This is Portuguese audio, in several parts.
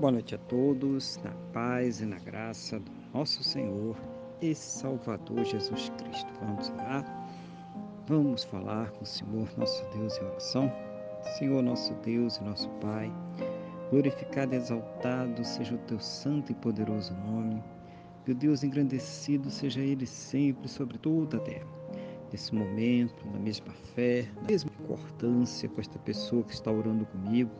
Boa noite a todos, na paz e na graça do nosso Senhor e Salvador Jesus Cristo. Vamos orar, vamos falar com o Senhor nosso Deus em oração. Senhor nosso Deus e nosso Pai, glorificado e exaltado seja o teu santo e poderoso nome. Que o Deus engrandecido seja Ele sempre sobre toda a terra. Nesse momento, na mesma fé, na mesma importância com esta pessoa que está orando comigo,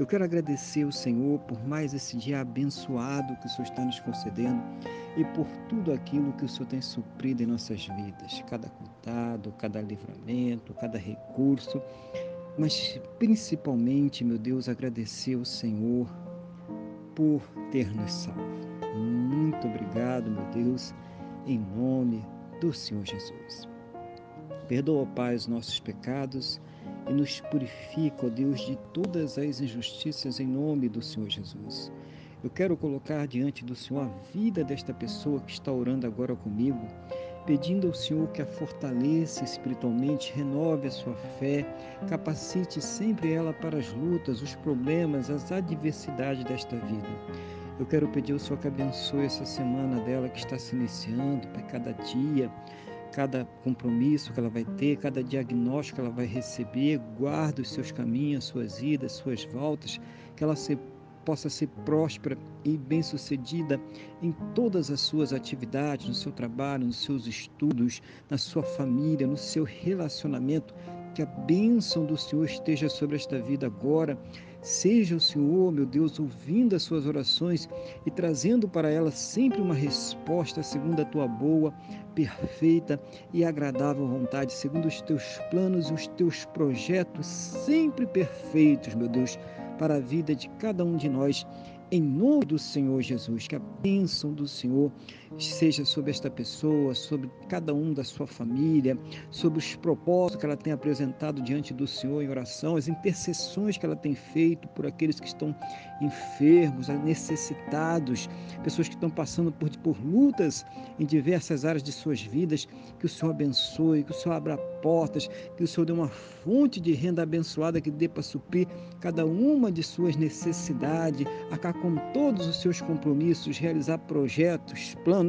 eu quero agradecer ao Senhor por mais esse dia abençoado que o Senhor está nos concedendo e por tudo aquilo que o Senhor tem suprido em nossas vidas, cada cuidado, cada livramento, cada recurso, mas principalmente, meu Deus, agradecer ao Senhor por ter nos salvo. Muito obrigado, meu Deus, em nome do Senhor Jesus. Perdoa, Pai, os nossos pecados e nos purifica, ó Deus, de todas as injustiças em nome do Senhor Jesus. Eu quero colocar diante do Senhor a vida desta pessoa que está orando agora comigo, pedindo ao Senhor que a fortaleça espiritualmente, renove a sua fé, capacite sempre ela para as lutas, os problemas, as adversidades desta vida. Eu quero pedir ao Senhor que abençoe essa semana dela que está se iniciando, para cada dia, cada compromisso que ela vai ter, cada diagnóstico que ela vai receber, guarda os seus caminhos, suas idas, suas voltas, que ela se, possa ser próspera e bem-sucedida em todas as suas atividades, no seu trabalho, nos seus estudos, na sua família, no seu relacionamento. Que a bênção do Senhor esteja sobre esta vida agora. Seja o Senhor, meu Deus, ouvindo as suas orações e trazendo para elas sempre uma resposta segundo a tua boa, perfeita e agradável vontade, segundo os teus planos e os teus projetos sempre perfeitos, meu Deus, para a vida de cada um de nós. Em nome do Senhor Jesus, que a bênção do Senhor seja sobre esta pessoa, sobre cada um da sua família, sobre os propósitos que ela tem apresentado diante do Senhor em oração, as intercessões que ela tem feito por aqueles que estão enfermos, necessitados, pessoas que estão passando por, por lutas em diversas áreas de suas vidas, que o Senhor abençoe, que o Senhor abra portas, que o Senhor dê uma fonte de renda abençoada que dê para suprir cada uma de suas necessidades, acabar com todos os seus compromissos, realizar projetos, planos,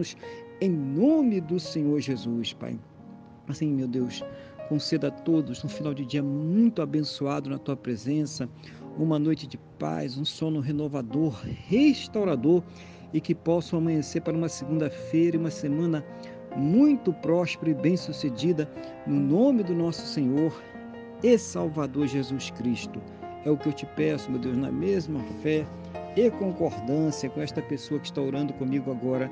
em nome do Senhor Jesus, Pai. Assim, meu Deus, conceda a todos um final de dia muito abençoado na tua presença, uma noite de paz, um sono renovador, restaurador e que possam amanhecer para uma segunda-feira e uma semana muito próspera e bem-sucedida, no nome do nosso Senhor e Salvador Jesus Cristo. É o que eu te peço, meu Deus, na mesma fé e concordância com esta pessoa que está orando comigo agora,